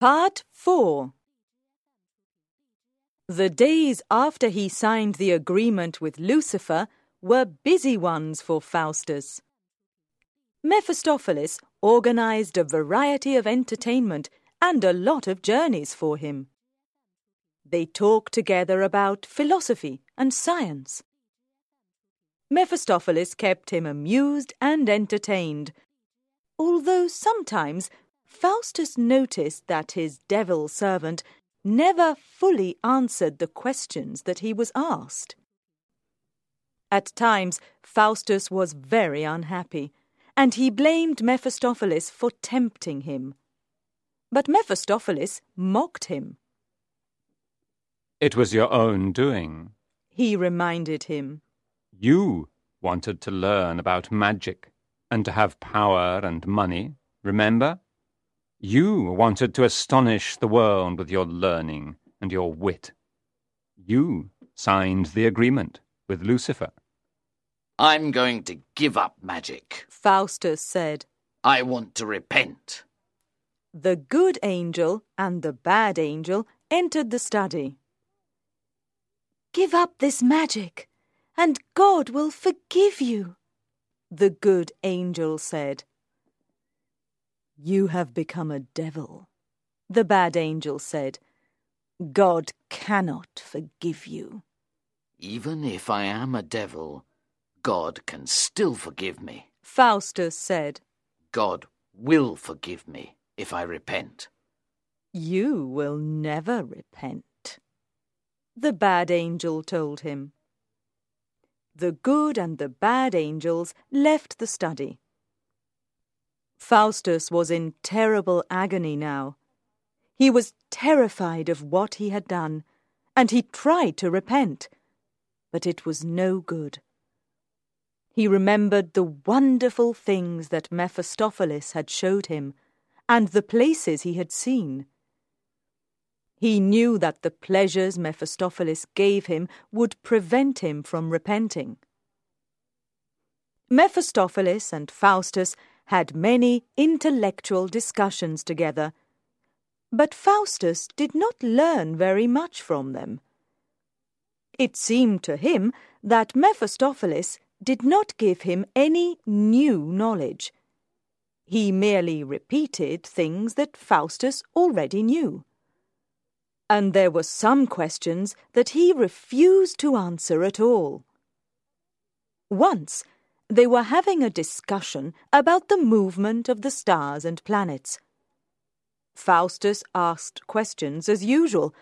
Part 4 The days after he signed the agreement with Lucifer were busy ones for Faustus. Mephistopheles organized a variety of entertainment and a lot of journeys for him. They talked together about philosophy and science. Mephistopheles kept him amused and entertained, although sometimes Faustus noticed that his devil servant never fully answered the questions that he was asked. At times, Faustus was very unhappy, and he blamed Mephistopheles for tempting him. But Mephistopheles mocked him. It was your own doing. He reminded him. You wanted to learn about magic and to have power and money, remember? You wanted to astonish the world with your learning and your wit. You signed the agreement with Lucifer. I'm going to give up magic. Faustus said. I want to repent. The good angel and the bad angel entered the study. Give up this magic, and God will forgive you, the good angel said. You have become a devil, the bad angel said. God cannot forgive you. Even if I am a devil, God can still forgive me. Faustus said. God will forgive me if I repent. You will never repent the bad angel told him. The good and the bad angels left the study. Faustus was in terrible agony now. He was terrified of what he had done, and he tried to repent, but it was no good. He remembered the wonderful things that Mephistopheles had showed him, and the places he had seen. He knew that the pleasures Mephistopheles gave him would prevent him from repenting. Mephistopheles and Faustus had many intellectual discussions together, but Faustus did not learn very much from them. It seemed to him that Mephistopheles did not give him any new knowledge. He merely repeated things that Faustus already knew and there were some questions that he refused to answer at all. Once, they were having a discussion about the movement of the stars and planets. Faustus asked questions as usual,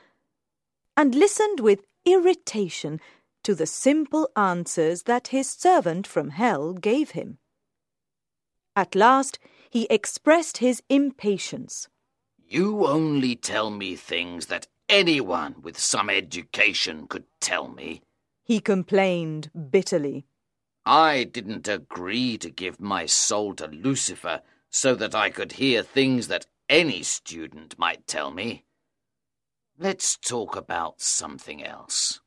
and listened with irritation to the simple answers that his servant from hell gave him. At last, he expressed his impatience. You only tell me things that anyone with some education could tell me. He complained bitterly. I didn't agree to give my soul to Lucifer so that I could hear things that any student might tell me. Let's talk about something else.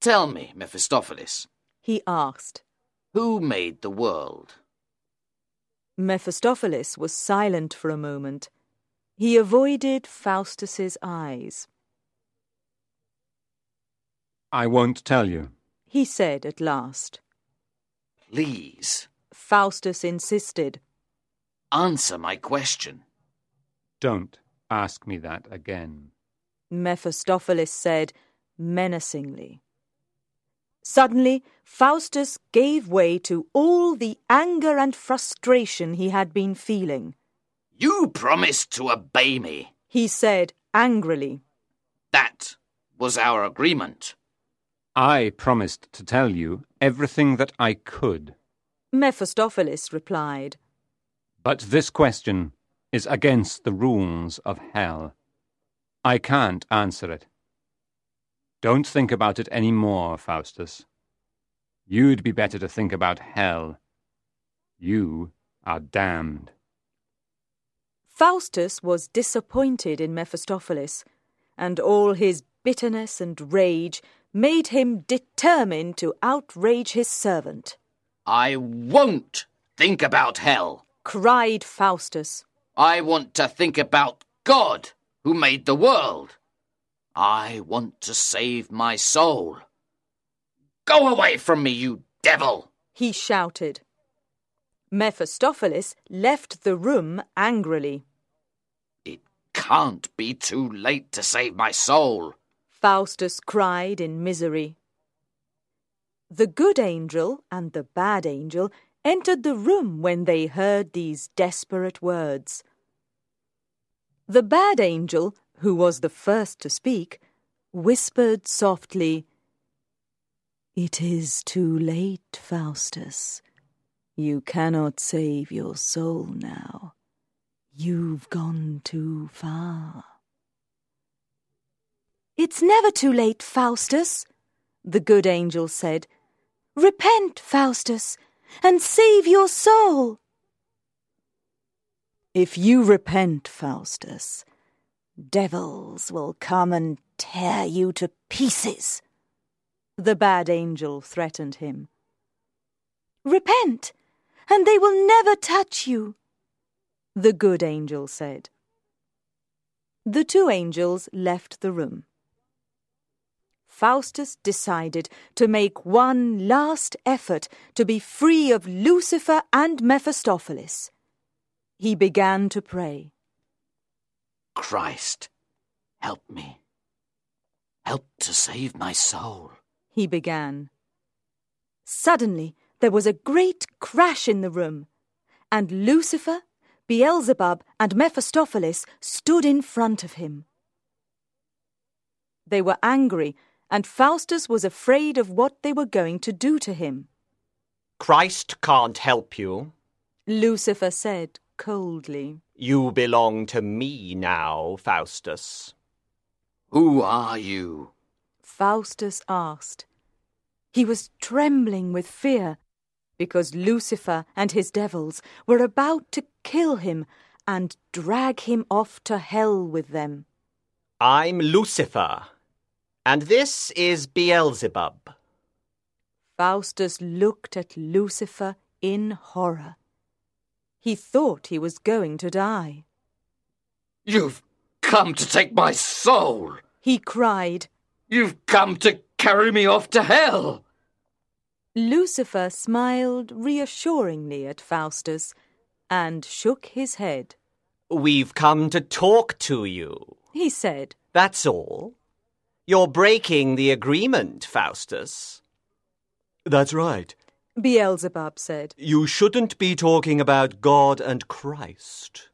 Tell me, Mephistopheles. He asked. Who made the world? Mephistopheles was silent for a moment. He avoided Faustus's eyes. I won't tell you, he said at last. Please. Faustus insisted. Answer my question. Don't ask me that again. Mephistopheles said menacingly. Suddenly, Faustus gave way to all the anger and frustration he had been feeling. You promised to obey me, he said angrily. That was our agreement. I promised to tell you everything that I could. Mephistopheles replied. But this question is against the rules of hell. I can't answer it. Don't think about it any more, Faustus. You'd be better to think about hell. You are damned. Faustus was disappointed in Mephistopheles, and all his bitterness and rage made him determined to outrage his servant. I won't think about hell, cried Faustus. I want to think about God who made the world. I want to save my soul. Go away from me, you devil! He shouted. Mephistopheles left the room angrily. It can't be too late to save my soul. Faustus cried in misery. The good angel and the bad angel entered the room when they heard these desperate words. The bad angel, who was the first to speak, whispered softly, It is too late, Faustus. You cannot save your soul now. You've gone too far. It's never too late, Faustus, the good angel said. Repent, Faustus, and save your soul. If you repent, Faustus, devils will come and tear you to pieces. The bad angel threatened him. Repent, and they will never touch you, the good angel said. The two angels left the room. Faustus decided to make one last effort to be free of Lucifer and Mephistopheles he began to pray. Christ, help me. Help to save my soul. He began. Suddenly, there was a great crash in the room, and Lucifer, Beelzebub, and Mephistopheles stood in front of him. They were angry, and Faustus was afraid of what they were going to do to him. Christ can't help you, Lucifer said coldly. You belong to me now, Faustus. Who are you? Faustus asked. He was trembling with fear because Lucifer and his devils were about to kill him and drag him off to hell with them. I'm Lucifer, and this is Beelzebub. Faustus looked at Lucifer in horror. He thought he was going to die. You've come to take my soul! He cried. You've come to carry me off to hell! Lucifer smiled reassuringly at Faustus and shook his head. We've come to talk to you, he said. That's all. You're breaking the agreement, Faustus. That's right, Beelzebub said. You shouldn't be talking about God and Christ.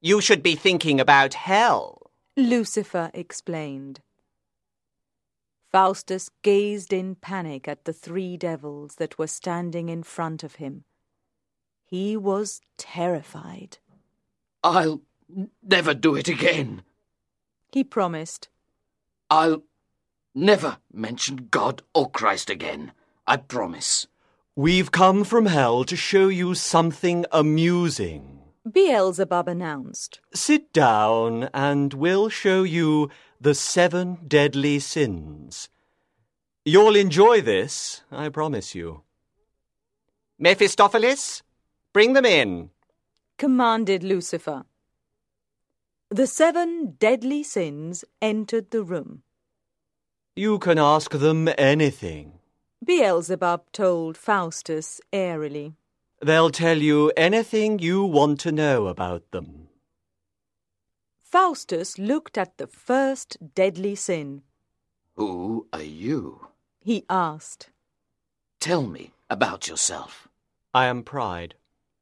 You should be thinking about hell, Lucifer explained. Faustus gazed in panic at the three devils that were standing in front of him. He was terrified. I'll never do it again, he promised. I'll never mention God or Christ again. I promise. We've come from hell to show you something amusing. Beelzebub announced. Sit down and we'll show you the seven deadly sins. You'll enjoy this, I promise you. Mephistopheles, bring them in, commanded Lucifer. The seven deadly sins entered the room. You can ask them anything. Beelzebub told Faustus airily. They'll tell you anything you want to know about them. Faustus looked at the first deadly sin. Who are you? He asked. Tell me about yourself. I am pride.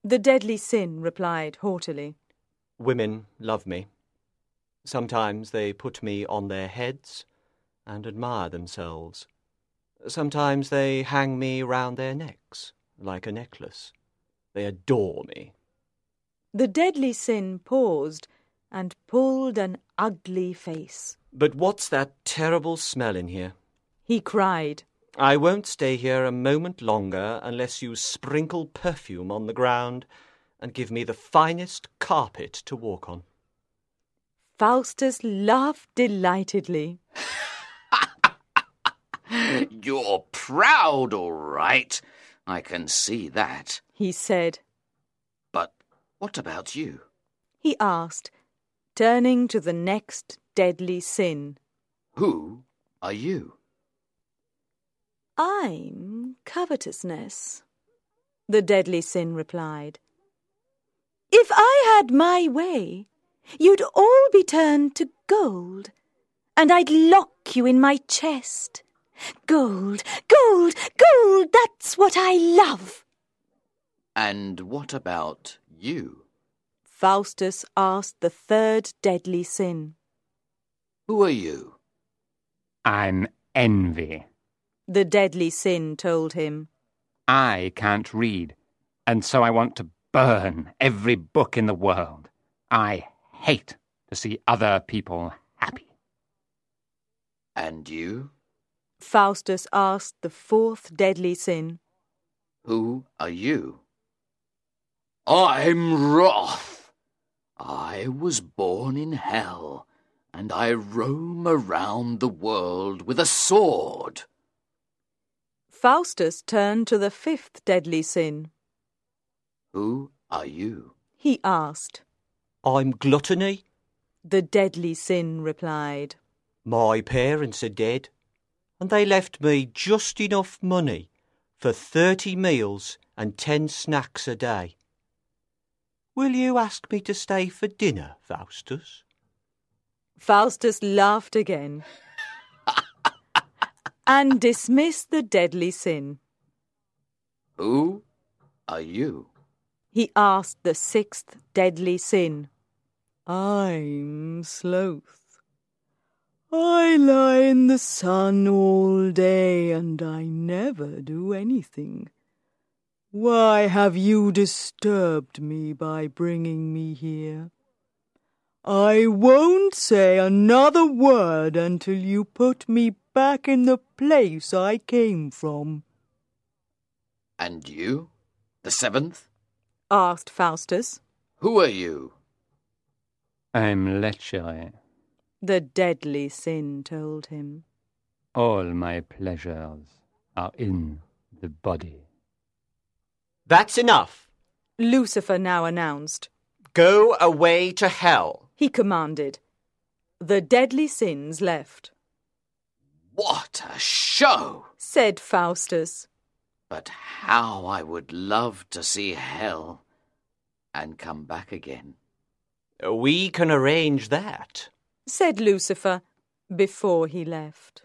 The deadly sin replied haughtily. Women love me. Sometimes they put me on their heads and admire themselves. Sometimes they hang me round their necks, like a necklace. They adore me. The deadly sin paused and pulled an ugly face. But what's that terrible smell in here? He cried. I won't stay here a moment longer unless you sprinkle perfume on the ground and give me the finest carpet to walk on. Faustus laughed delightedly. You're proud, all right. I can see that. He said. But what about you? he asked, turning to the next deadly sin. Who are you? I'm covetousness, the deadly sin replied. If I had my way, you'd all be turned to gold, and I'd lock you in my chest. Gold, gold, gold, that's what I love. And what about you? Faustus asked the third deadly sin. Who are you? I'm envy. The deadly sin told him. I can't read, and so I want to burn every book in the world. I hate to see other people happy. And you? Faustus asked the fourth deadly sin. Who are you? I'm Wrath. I was born in hell, and I roam around the world with a sword. Faustus turned to the fifth deadly sin. Who are you? He asked. I'm gluttony. The deadly sin replied. My parents are dead, and they left me just enough money for thirty meals and ten snacks a day. Will you ask me to stay for dinner, Faustus? Faustus laughed again and dismissed the deadly sin. Who are you? He asked the sixth deadly sin. I'm sloth. I lie in the sun all day and I never do anything. Why have you disturbed me by bringing me here? I won't say another word until you put me back in the place I came from. And you? The seventh? Asked Faustus. Who are you? I'm lechery. The deadly sin told him. All my pleasures are in the body. That's enough. Lucifer now announced. Go away to hell. He commanded. The deadly sins left. What a show! Said Faustus. But how I would love to see hell and come back again. We can arrange that. Said Lucifer before he left.